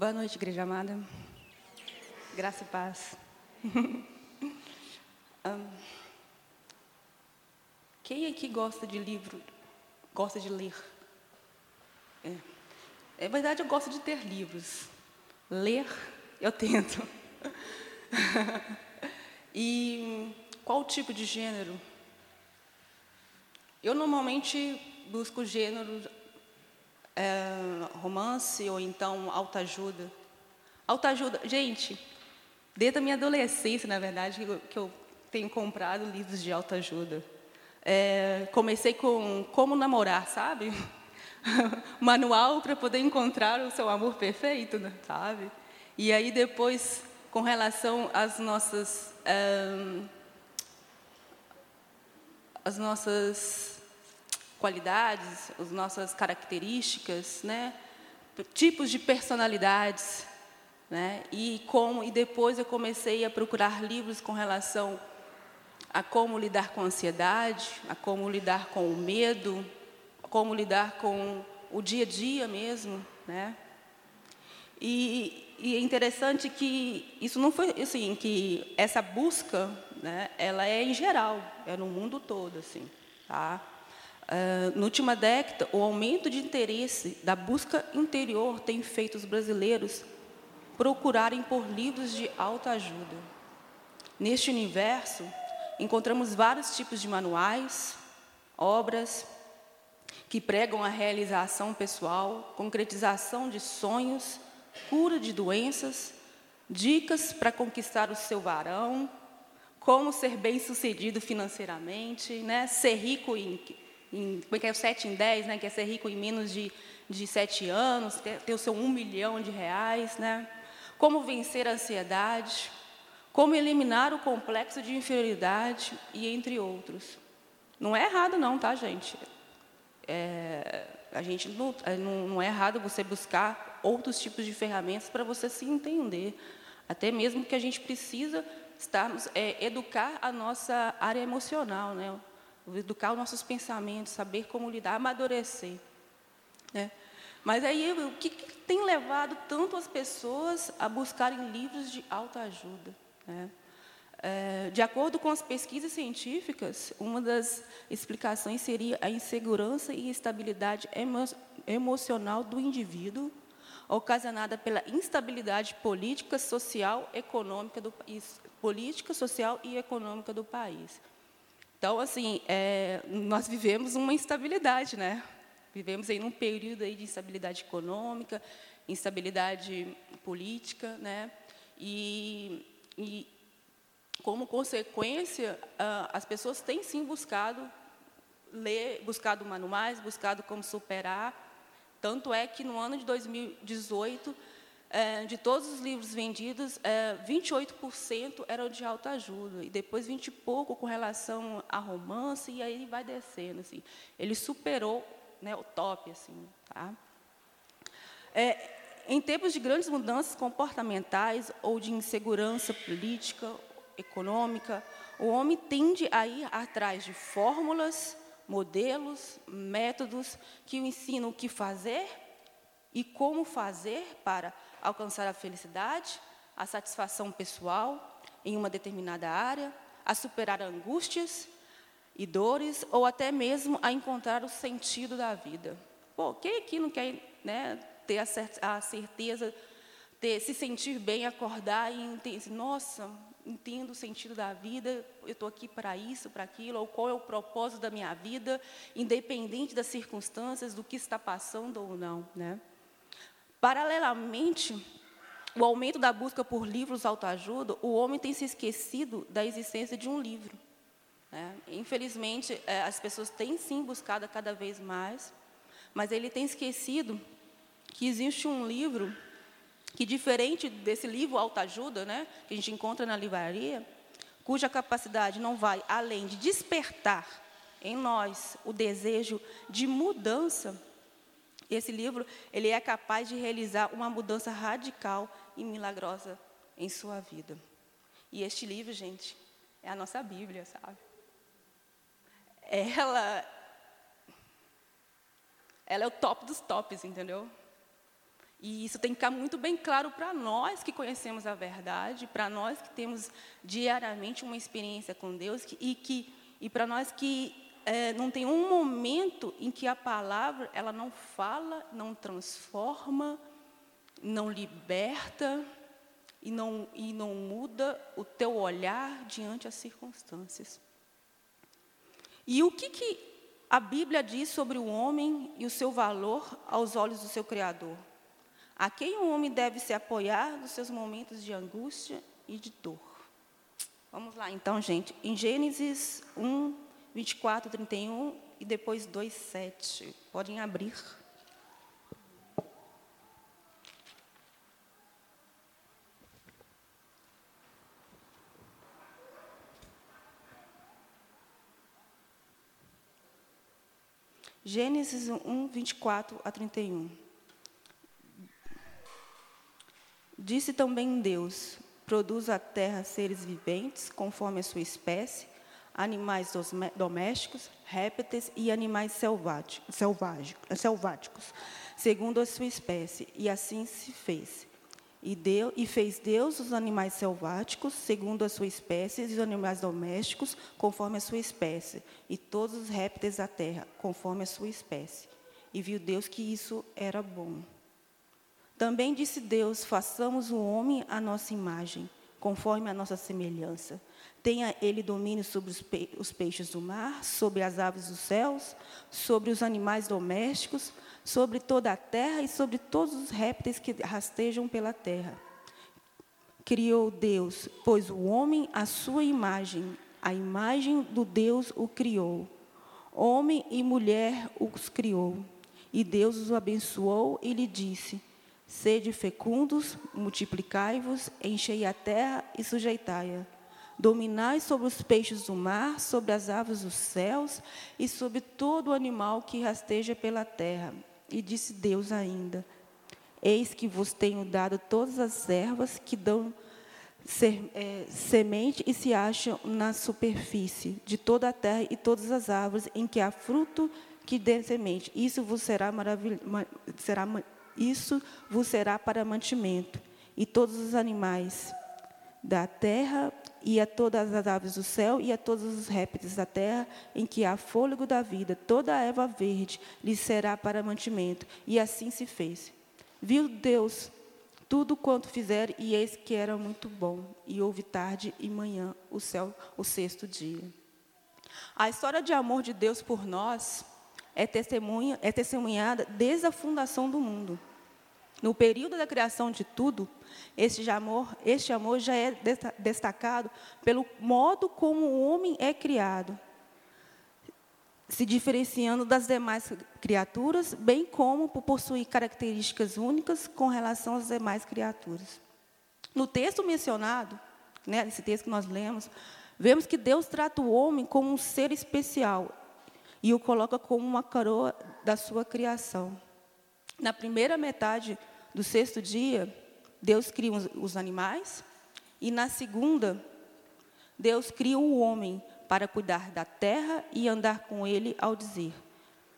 Boa noite, igreja amada. Graça e paz. quem aqui gosta de livro, gosta de ler? É. é verdade, eu gosto de ter livros. Ler, eu tento. e qual tipo de gênero? Eu normalmente busco gênero é, romance ou então autoajuda. Autoajuda, gente, desde a minha adolescência, na verdade, que eu, que eu tenho comprado livros de autoajuda. É, comecei com Como Namorar, sabe? Manual para poder encontrar o seu amor perfeito, né? sabe? E aí depois, com relação às nossas, é, as nossas qualidades, as nossas características, né? tipos de personalidades, né? E como e depois eu comecei a procurar livros com relação a como lidar com a ansiedade, a como lidar com o medo, como lidar com o dia a dia mesmo, né? E, e é interessante que isso não foi assim que essa busca, né? Ela é em geral, é no mundo todo, assim, tá? Uh, na última década, o aumento de interesse da busca interior tem feito os brasileiros procurarem por livros de autoajuda. Neste universo, encontramos vários tipos de manuais, obras que pregam a realização pessoal, concretização de sonhos, cura de doenças, dicas para conquistar o seu varão, como ser bem-sucedido financeiramente, né? ser rico em como é que é, 7 em 10, né, que é ser rico em menos de, de 7 anos, ter, ter o seu 1 milhão de reais, né? Como vencer a ansiedade, como eliminar o complexo de inferioridade e entre outros. Não é errado não, tá, gente? É, a gente é, não, não é errado você buscar outros tipos de ferramentas para você se entender. Até mesmo que a gente precisa estarmos, é, educar a nossa área emocional, né? Educar os nossos pensamentos, saber como lidar, amadurecer. Né? Mas aí, o que, que, tem levado tanto as pessoas a buscarem livros de autoajuda? Né? É, de acordo com as pesquisas científicas, uma das explicações seria a insegurança e instabilidade emo emocional do indivíduo, ocasionada pela instabilidade política, social, econômica do política, social e econômica do país. Então, assim, é, nós vivemos uma instabilidade, né? Vivemos aí num período aí de instabilidade econômica, instabilidade política, né? E, e como consequência, as pessoas têm sim buscado ler, buscado manuais, buscado como superar. Tanto é que no ano de 2018 é, de todos os livros vendidos, é, 28% eram de autoajuda, e depois 20 e pouco com relação a romance, e aí vai descendo. Assim. Ele superou né, o top. Assim, tá? É, em tempos de grandes mudanças comportamentais ou de insegurança política, econômica, o homem tende a ir atrás de fórmulas, modelos, métodos que o ensinam o que fazer e como fazer para alcançar a felicidade, a satisfação pessoal em uma determinada área, a superar angústias e dores, ou até mesmo a encontrar o sentido da vida. Pô, quem aqui não quer né, ter a certeza, ter, se sentir bem, acordar e entender, nossa, entendo o sentido da vida, eu estou aqui para isso, para aquilo, ou qual é o propósito da minha vida, independente das circunstâncias, do que está passando ou não, né? Paralelamente, o aumento da busca por livros autoajuda, o homem tem se esquecido da existência de um livro. Né? Infelizmente, é, as pessoas têm sim buscado cada vez mais, mas ele tem esquecido que existe um livro que, diferente desse livro autoajuda, né, que a gente encontra na livraria, cuja capacidade não vai além de despertar em nós o desejo de mudança, esse livro, ele é capaz de realizar uma mudança radical e milagrosa em sua vida. E este livro, gente, é a nossa Bíblia, sabe? Ela ela é o top dos tops, entendeu? E isso tem que ficar muito bem claro para nós que conhecemos a verdade, para nós que temos diariamente uma experiência com Deus e que e para nós que é, não tem um momento em que a palavra ela não fala, não transforma, não liberta e não, e não muda o teu olhar diante das circunstâncias. E o que, que a Bíblia diz sobre o homem e o seu valor aos olhos do seu Criador? A quem o homem deve se apoiar nos seus momentos de angústia e de dor? Vamos lá, então, gente. Em Gênesis 1, 24, 31 e depois 2, 7. Podem abrir. Gênesis 1, 24 a 31. Disse também Deus: Produz a terra seres viventes, conforme a sua espécie, animais domésticos, répteis e animais selváticos, segundo a sua espécie. E assim se fez. E, deu, e fez Deus os animais selváticos, segundo a sua espécie, e os animais domésticos, conforme a sua espécie, e todos os répteis da terra, conforme a sua espécie. E viu Deus que isso era bom. Também disse Deus: façamos o homem à nossa imagem, conforme a nossa semelhança. Tenha ele domínio sobre os, pe os peixes do mar, sobre as aves dos céus, sobre os animais domésticos, sobre toda a terra e sobre todos os répteis que rastejam pela terra. Criou Deus, pois o homem à sua imagem, a imagem do Deus o criou. Homem e mulher os criou. E Deus os abençoou e lhe disse: Sede fecundos, multiplicai-vos, enchei a terra e sujeitai-a. Dominai sobre os peixes do mar, sobre as aves dos céus e sobre todo animal que rasteja pela terra. E disse Deus ainda: Eis que vos tenho dado todas as ervas que dão ser, é, semente e se acham na superfície de toda a terra e todas as árvores em que há fruto que dê semente. Isso vos será maravilhoso. Isso vos será para mantimento. E todos os animais da terra, e a todas as aves do céu, e a todos os répteis da terra, em que há fôlego da vida, toda a erva verde lhes será para mantimento. E assim se fez. Viu Deus tudo quanto fizer, e eis que era muito bom. E houve tarde e manhã o céu, o sexto dia. A história de amor de Deus por nós é, testemunha, é testemunhada desde a fundação do mundo. No período da criação de tudo, este amor, este amor já é destacado pelo modo como o homem é criado, se diferenciando das demais criaturas, bem como por possuir características únicas com relação às demais criaturas. No texto mencionado, né, nesse texto que nós lemos, vemos que Deus trata o homem como um ser especial e o coloca como uma coroa da sua criação. Na primeira metade do sexto dia, Deus cria os animais, e na segunda, Deus cria o homem para cuidar da terra e andar com ele ao dizer: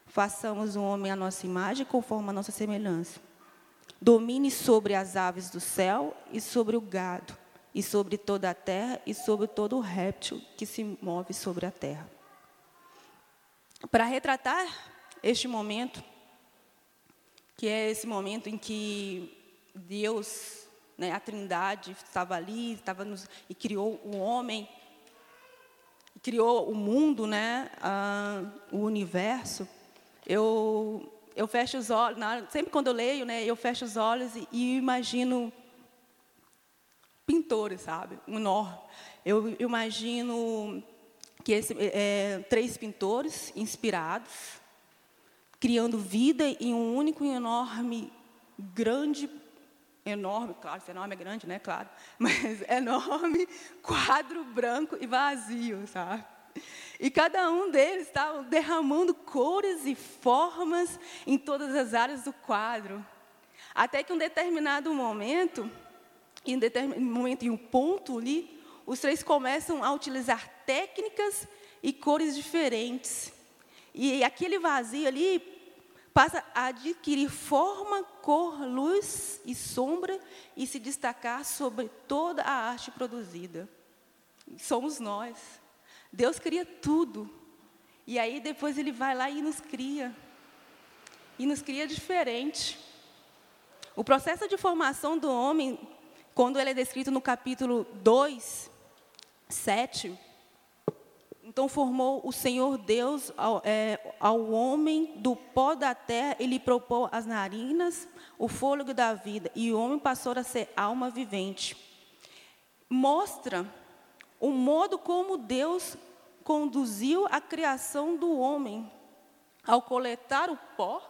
Façamos o homem à nossa imagem, conforme a nossa semelhança. Domine sobre as aves do céu e sobre o gado, e sobre toda a terra e sobre todo o réptil que se move sobre a terra. Para retratar este momento, que é esse momento em que Deus, né, a Trindade, estava ali, estava nos, e criou o homem, criou o mundo, né, o universo. Eu eu fecho os olhos, sempre quando eu leio, né, eu fecho os olhos e, e imagino pintores, sabe, enorme. Eu imagino que esse, é, três pintores inspirados criando vida em um único e enorme, grande, enorme, claro, enorme é grande, né, claro, mas enorme quadro branco e vazio, sabe? E cada um deles estava derramando cores e formas em todas as áreas do quadro. Até que um determinado momento, em um determinado momento, em um ponto ali, os três começam a utilizar técnicas e cores diferentes. E aquele vazio ali passa a adquirir forma, cor, luz e sombra e se destacar sobre toda a arte produzida. Somos nós. Deus cria tudo. E aí depois ele vai lá e nos cria. E nos cria diferente. O processo de formação do homem, quando ele é descrito no capítulo 2, 7, então formou o Senhor Deus ao, é, ao, homem do pó da terra, ele propôs as narinas, o fôlego da vida, e o homem passou a ser alma vivente. Mostra o modo como Deus conduziu a criação do homem, ao coletar o pó,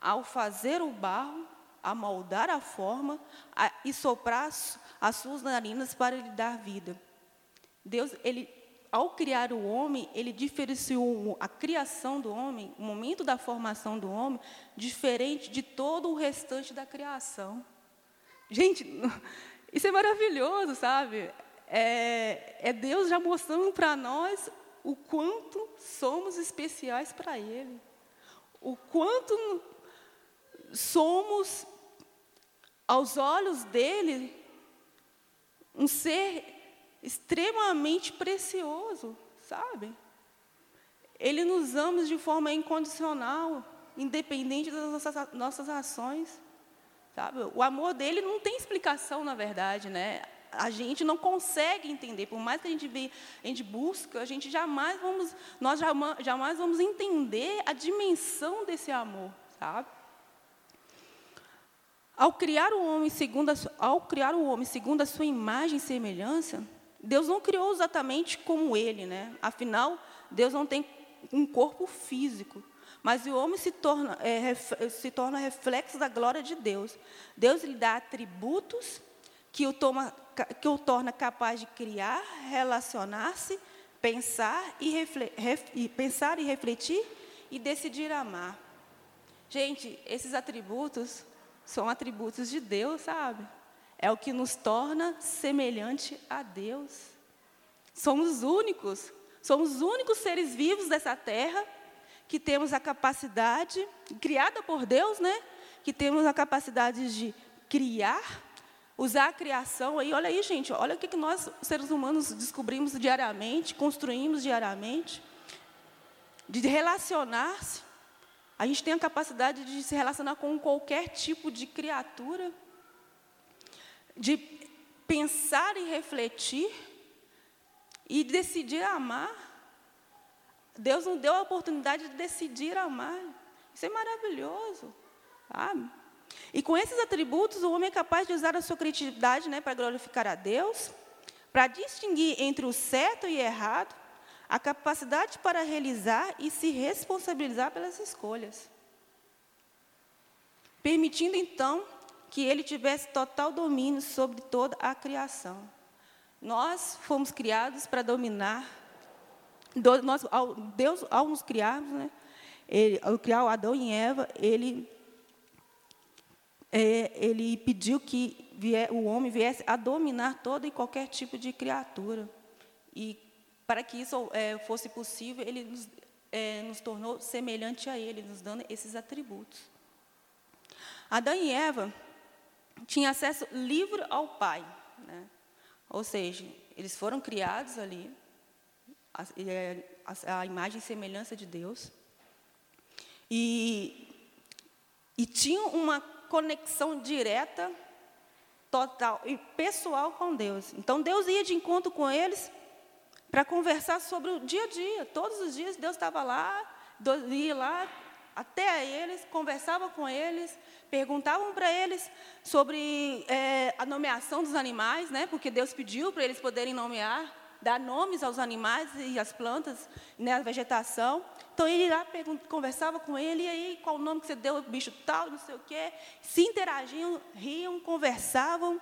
ao fazer o barro, a moldar a forma a, e soprar as suas narinas para lhe dar vida. Deus, ele ao criar o homem, ele diferenciou a criação do homem, o momento da formação do homem, diferente de todo o restante da criação. Gente, isso é maravilhoso, sabe? É, é Deus já mostrando para nós o quanto somos especiais para Ele, o quanto somos, aos olhos dele, um ser extremamente precioso, sabe? Ele nos ama de forma incondicional, independente das nossas, nossas ações, sabe? O amor dele não tem explicação, na verdade, né? A gente não consegue entender, por mais que a gente, a gente busca, a gente jamais vamos, nós jamais vamos entender a dimensão desse amor, sabe? Ao criar o homem segundo a, ao criar o homem segundo a sua imagem e semelhança, Deus não criou exatamente como ele, né? Afinal, Deus não tem um corpo físico. Mas o homem se torna, é, se torna reflexo da glória de Deus. Deus lhe dá atributos que o, toma, que o torna capaz de criar, relacionar-se, pensar e, refle, ref, e pensar e refletir e decidir amar. Gente, esses atributos são atributos de Deus, sabe? É o que nos torna semelhante a Deus. Somos únicos, somos os únicos seres vivos dessa terra que temos a capacidade, criada por Deus, né? Que temos a capacidade de criar, usar a criação. Aí, olha aí, gente, olha o que nós, seres humanos, descobrimos diariamente, construímos diariamente, de relacionar-se. A gente tem a capacidade de se relacionar com qualquer tipo de criatura de pensar e refletir e decidir amar. Deus nos deu a oportunidade de decidir amar. Isso é maravilhoso. Sabe? E com esses atributos, o homem é capaz de usar a sua criatividade né, para glorificar a Deus, para distinguir entre o certo e o errado, a capacidade para realizar e se responsabilizar pelas escolhas. Permitindo, então, que ele tivesse total domínio sobre toda a criação. Nós fomos criados para dominar. Nós, Deus, ao nos criarmos, né, ele, ao criar o Adão e Eva, ele, é, ele pediu que vier, o homem viesse a dominar todo e qualquer tipo de criatura. E para que isso é, fosse possível, ele nos, é, nos tornou semelhante a ele, nos dando esses atributos. Adão e Eva tinha acesso livre ao Pai. Né? Ou seja, eles foram criados ali, a, é, a, a imagem e semelhança de Deus, e, e tinham uma conexão direta, total e pessoal com Deus. Então Deus ia de encontro com eles para conversar sobre o dia a dia. Todos os dias Deus estava lá, ia lá até eles, conversava com eles, perguntavam para eles sobre é, a nomeação dos animais, né? Porque Deus pediu para eles poderem nomear, dar nomes aos animais e às plantas, né, a vegetação. Então ele lá conversava com ele, e aí qual o nome que você deu, bicho tal, não sei o quê. Se interagiam, riam, conversavam.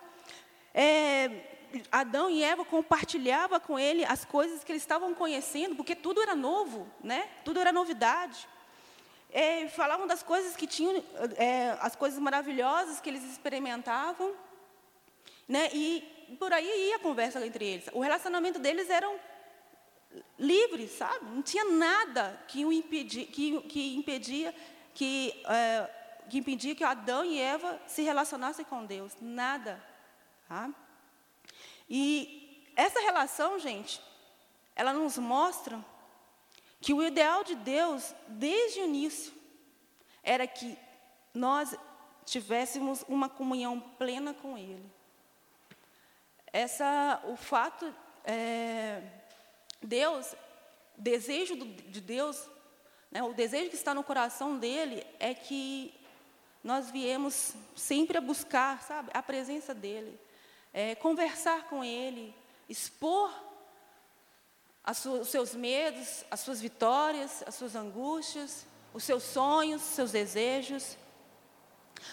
É, Adão e Eva compartilhavam com ele as coisas que eles estavam conhecendo, porque tudo era novo, né? Tudo era novidade é, falavam das coisas que tinham, é, as coisas maravilhosas que eles experimentavam, né? E por aí ia a conversa entre eles. O relacionamento deles eram livres, sabe? Não tinha nada que, o impedia, que, que impedia que, é, que impedia que Adão e Eva se relacionassem com Deus. Nada. Tá? E essa relação, gente, ela nos mostra que o ideal de Deus, desde o início, era que nós tivéssemos uma comunhão plena com Ele. Essa, o fato, é, Deus, desejo de Deus, né, o desejo que está no coração dele é que nós viemos sempre a buscar, sabe, a presença dele, é, conversar com ele, expor os seus medos, as suas vitórias, as suas angústias, os seus sonhos, os seus desejos.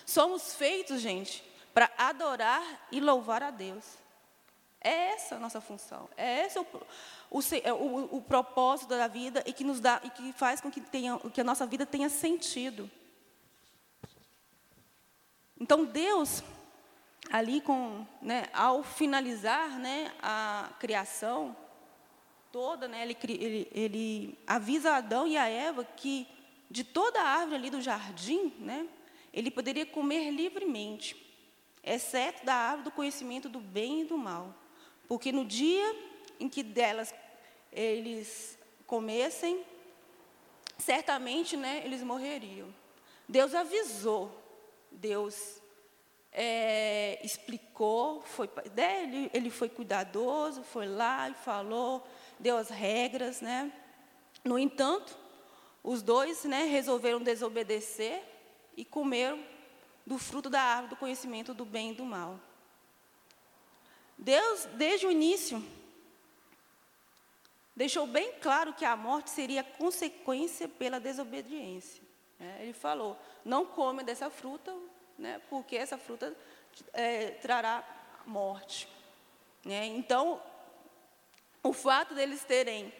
Somos feitos, gente, para adorar e louvar a Deus. É essa a nossa função. É esse o, o, é o, o propósito da vida e que nos dá e que faz com que, tenha, que a nossa vida tenha sentido. Então Deus, ali com, né, ao finalizar né, a criação toda, né, ele, ele, ele avisa Adão e a Eva que de toda a árvore ali do jardim, né, ele poderia comer livremente, exceto da árvore do conhecimento do bem e do mal. Porque no dia em que delas eles comessem, certamente né, eles morreriam. Deus avisou, Deus é, explicou, foi, né, ele, ele foi cuidadoso, foi lá e falou, deu as regras. Né? No entanto, os dois né, resolveram desobedecer e comeram do fruto da árvore do conhecimento do bem e do mal. Deus, desde o início, deixou bem claro que a morte seria consequência pela desobediência. É, ele falou: não come dessa fruta, né, porque essa fruta é, trará morte. É, então, o fato deles terem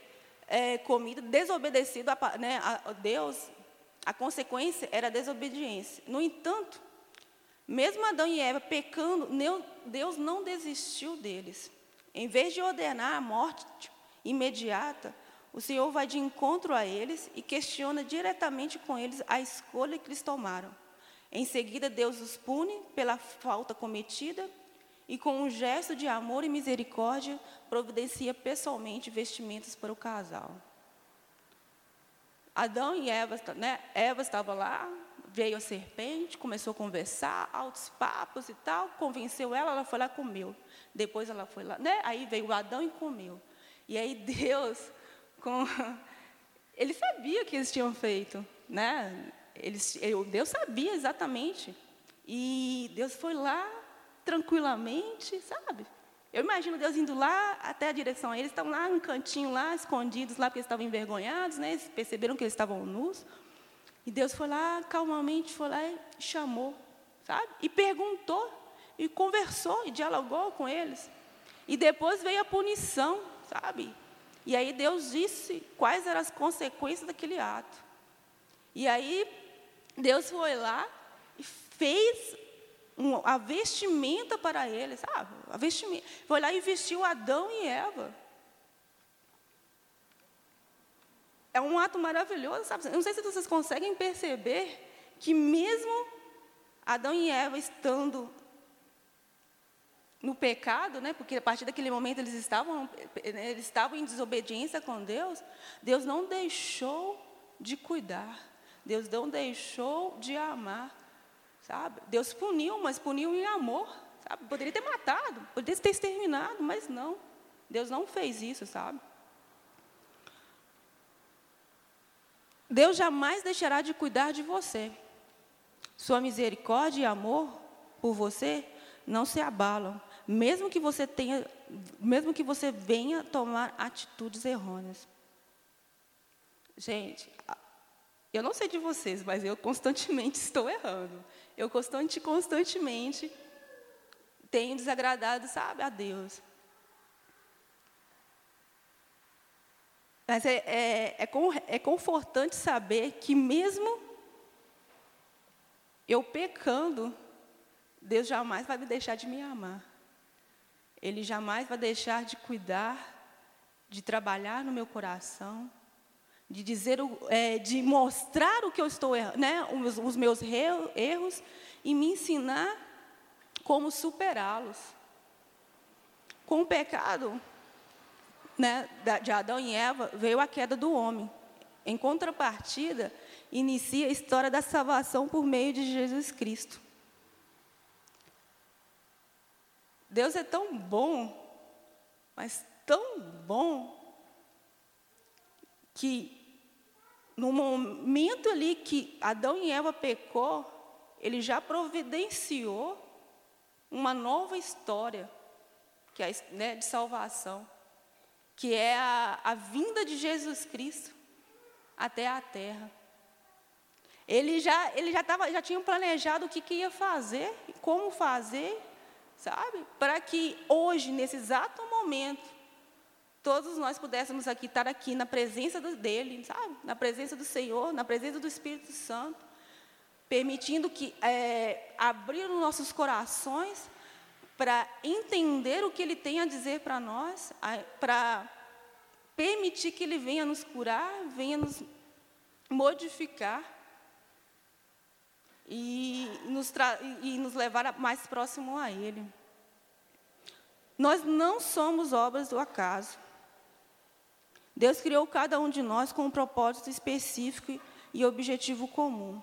é, comido, desobedecido a, né, a Deus, a consequência era a desobediência. No entanto, mesmo Adão e Eva pecando, Deus não desistiu deles. Em vez de ordenar a morte imediata, o Senhor vai de encontro a eles e questiona diretamente com eles a escolha que eles tomaram. Em seguida, Deus os pune pela falta cometida e, com um gesto de amor e misericórdia, providencia pessoalmente vestimentas para o casal. Adão e Eva, né? Eva estava lá, veio a serpente, começou a conversar, altos papos e tal, convenceu ela, ela foi lá e comeu. Depois ela foi lá, né? Aí veio Adão e comeu. E aí Deus, com, ele sabia o que eles tinham feito, né? Eles, Deus sabia exatamente. E Deus foi lá tranquilamente, sabe? Eu imagino Deus indo lá até a direção. Eles estão lá no cantinho, lá, escondidos, lá, porque eles estavam envergonhados, né? Eles perceberam que eles estavam nus. E Deus foi lá, calmamente, foi lá e chamou, sabe? E perguntou, e conversou, e dialogou com eles. E depois veio a punição, sabe? E aí Deus disse quais eram as consequências daquele ato. E aí Deus foi lá e fez um, a vestimenta para eles, sabe? A vestimenta. Foi lá e vestiu Adão e Eva. É um ato maravilhoso, sabe? Não sei se vocês conseguem perceber que mesmo Adão e Eva estando no pecado, né? Porque a partir daquele momento eles estavam eles estavam em desobediência com Deus, Deus não deixou de cuidar. Deus não deixou de amar. Sabe? Deus puniu, mas puniu em amor. Sabe? Poderia ter matado, poderia ter exterminado, mas não. Deus não fez isso, sabe? Deus jamais deixará de cuidar de você. Sua misericórdia e amor por você não se abalam, mesmo que você tenha, mesmo que você venha tomar atitudes errôneas. Gente, eu não sei de vocês, mas eu constantemente estou errando. Eu constante, constantemente tenho desagradado, sabe, a Deus. Mas é, é, é, é confortante saber que mesmo eu pecando, Deus jamais vai me deixar de me amar. Ele jamais vai deixar de cuidar, de trabalhar no meu coração, de dizer, é, de mostrar o que eu estou né, os, os meus erros e me ensinar como superá-los. Com o pecado né, de Adão e Eva veio a queda do homem. Em contrapartida, inicia a história da salvação por meio de Jesus Cristo. Deus é tão bom, mas tão bom, que no momento ali que Adão e Eva pecou, ele já providenciou uma nova história que é né, de salvação, que é a, a vinda de Jesus Cristo até a terra. Ele já, ele já, tava, já tinha planejado o que, que ia fazer, como fazer, sabe? Para que hoje, nesse exato momento, todos nós pudéssemos aqui estar aqui na presença dele, sabe? Na presença do Senhor, na presença do Espírito Santo, permitindo que é, abrir os nossos corações para entender o que ele tem a dizer para nós, para permitir que ele venha nos curar, venha nos modificar e nos, e nos levar mais próximo a Ele. Nós não somos obras do acaso. Deus criou cada um de nós com um propósito específico e objetivo comum.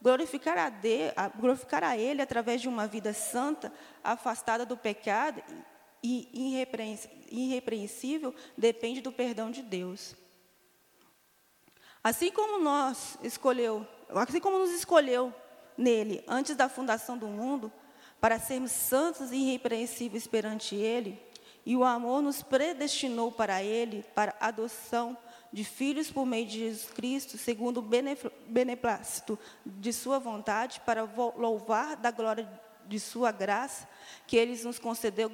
Glorificar a, de, glorificar a Ele através de uma vida santa, afastada do pecado e irrepreensível, depende do perdão de Deus. Assim como nós escolheu, assim como nos escolheu nele antes da fundação do mundo, para sermos santos e irrepreensíveis perante ele, e o amor nos predestinou para ele, para adoção de filhos por meio de Jesus Cristo, segundo o beneplácito de sua vontade, para louvar da glória de sua graça, que ele nos concedeu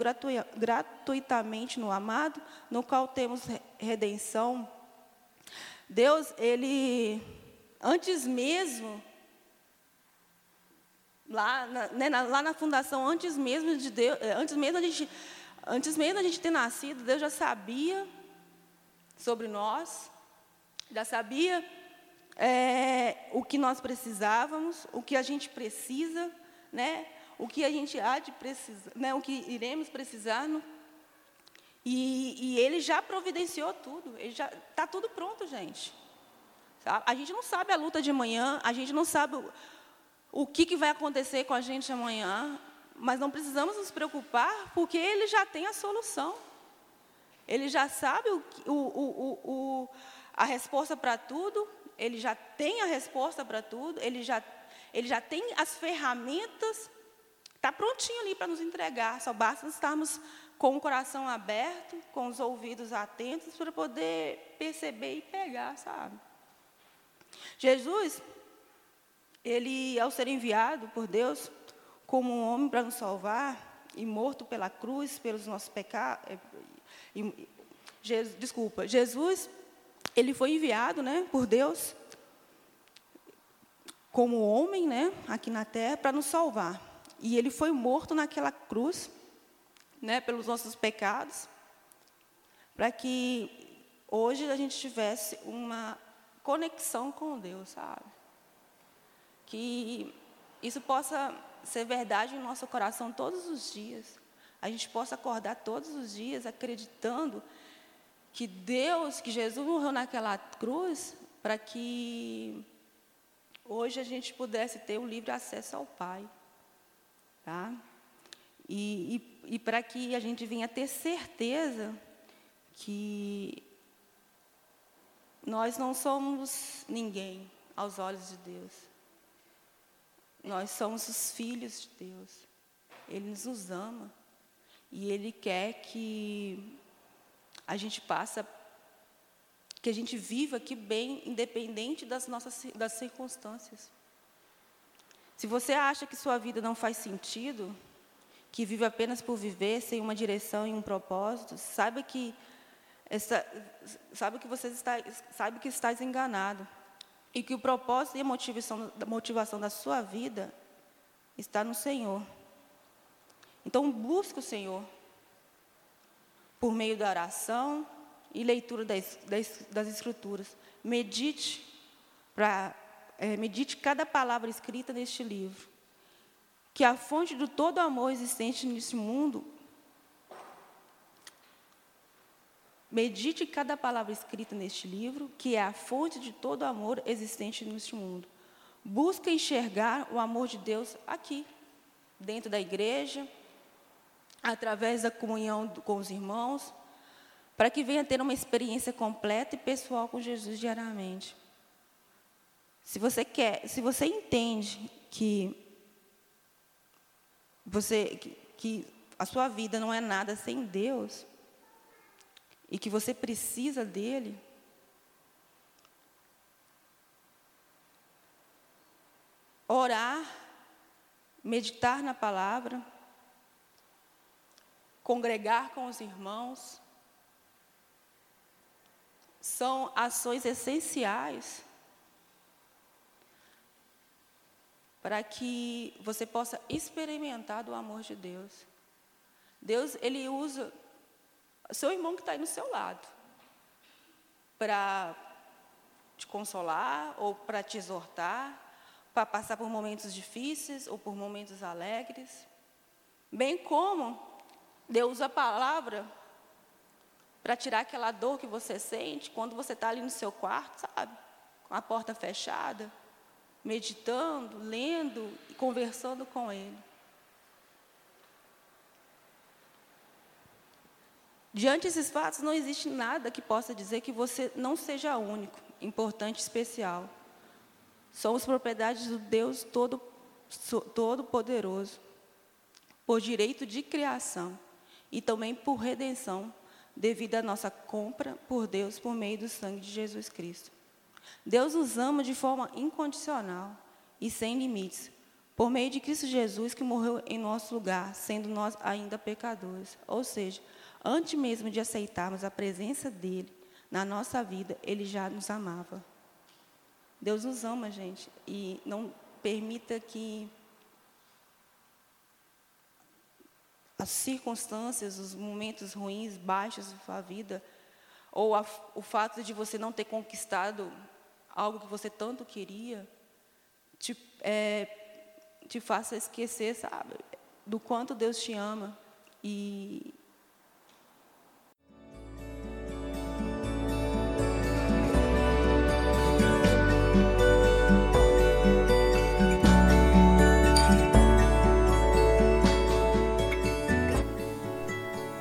gratuitamente no amado, no qual temos redenção. Deus, ele, antes mesmo lá na, né, lá na fundação, antes mesmo de Deus, antes mesmo a gente, antes mesmo a gente ter nascido, Deus já sabia sobre nós, já sabia é, o que nós precisávamos, o que a gente precisa, né? O que a gente há de precisar, né? O que iremos precisar, no, e, e, Ele já providenciou tudo. Ele já está tudo pronto, gente. A gente não sabe a luta de manhã, a gente não sabe o que, que vai acontecer com a gente amanhã, mas não precisamos nos preocupar, porque Ele já tem a solução. Ele já sabe o, o, o, a resposta para tudo, Ele já tem a resposta para tudo, Ele já, ele já tem as ferramentas, está prontinho ali para nos entregar, só basta estarmos com o coração aberto, com os ouvidos atentos, para poder perceber e pegar, sabe? Jesus, ele, ao ser enviado por Deus como um homem para nos salvar e morto pela cruz pelos nossos pecados, Jesus, desculpa, Jesus, ele foi enviado, né, por Deus como homem, né, aqui na terra para nos salvar. E ele foi morto naquela cruz, né, pelos nossos pecados, para que hoje a gente tivesse uma conexão com Deus, sabe? que isso possa ser verdade em nosso coração todos os dias. A gente possa acordar todos os dias acreditando que Deus, que Jesus morreu naquela cruz para que hoje a gente pudesse ter o livre acesso ao Pai. Tá? E, e, e para que a gente venha ter certeza que nós não somos ninguém aos olhos de Deus. Nós somos os filhos de Deus. Ele nos ama. E Ele quer que a gente passe, que a gente viva aqui bem, independente das nossas das circunstâncias. Se você acha que sua vida não faz sentido, que vive apenas por viver, sem uma direção e um propósito, saiba que essa, sabe que você está, sabe que estás enganado. E que o propósito e a motivação, motivação da sua vida está no Senhor. Então, busque o Senhor por meio da oração e leitura das, das, das Escrituras. medite, pra, é, medite cada palavra escrita neste livro. Que a fonte de todo amor existente nesse mundo Medite cada palavra escrita neste livro, que é a fonte de todo amor existente neste mundo. Busca enxergar o amor de Deus aqui, dentro da igreja, através da comunhão com os irmãos, para que venha ter uma experiência completa e pessoal com Jesus diariamente. Se você quer, se você entende que você que, que a sua vida não é nada sem Deus, e que você precisa dele, orar, meditar na palavra, congregar com os irmãos, são ações essenciais para que você possa experimentar do amor de Deus. Deus, ele usa seu irmão que está aí no seu lado, para te consolar ou para te exortar, para passar por momentos difíceis ou por momentos alegres. Bem como Deus usa a palavra para tirar aquela dor que você sente quando você está ali no seu quarto, sabe? Com a porta fechada, meditando, lendo e conversando com Ele. Diante desses fatos, não existe nada que possa dizer que você não seja único, importante, especial. Somos propriedades do Deus todo, todo poderoso, por direito de criação e também por redenção, devido à nossa compra por Deus por meio do sangue de Jesus Cristo. Deus nos ama de forma incondicional e sem limites, por meio de Cristo Jesus que morreu em nosso lugar, sendo nós ainda pecadores. Ou seja, Antes mesmo de aceitarmos a presença dele na nossa vida, ele já nos amava. Deus nos ama, gente, e não permita que as circunstâncias, os momentos ruins, baixos da sua vida, ou a, o fato de você não ter conquistado algo que você tanto queria, te, é, te faça esquecer, sabe, do quanto Deus te ama e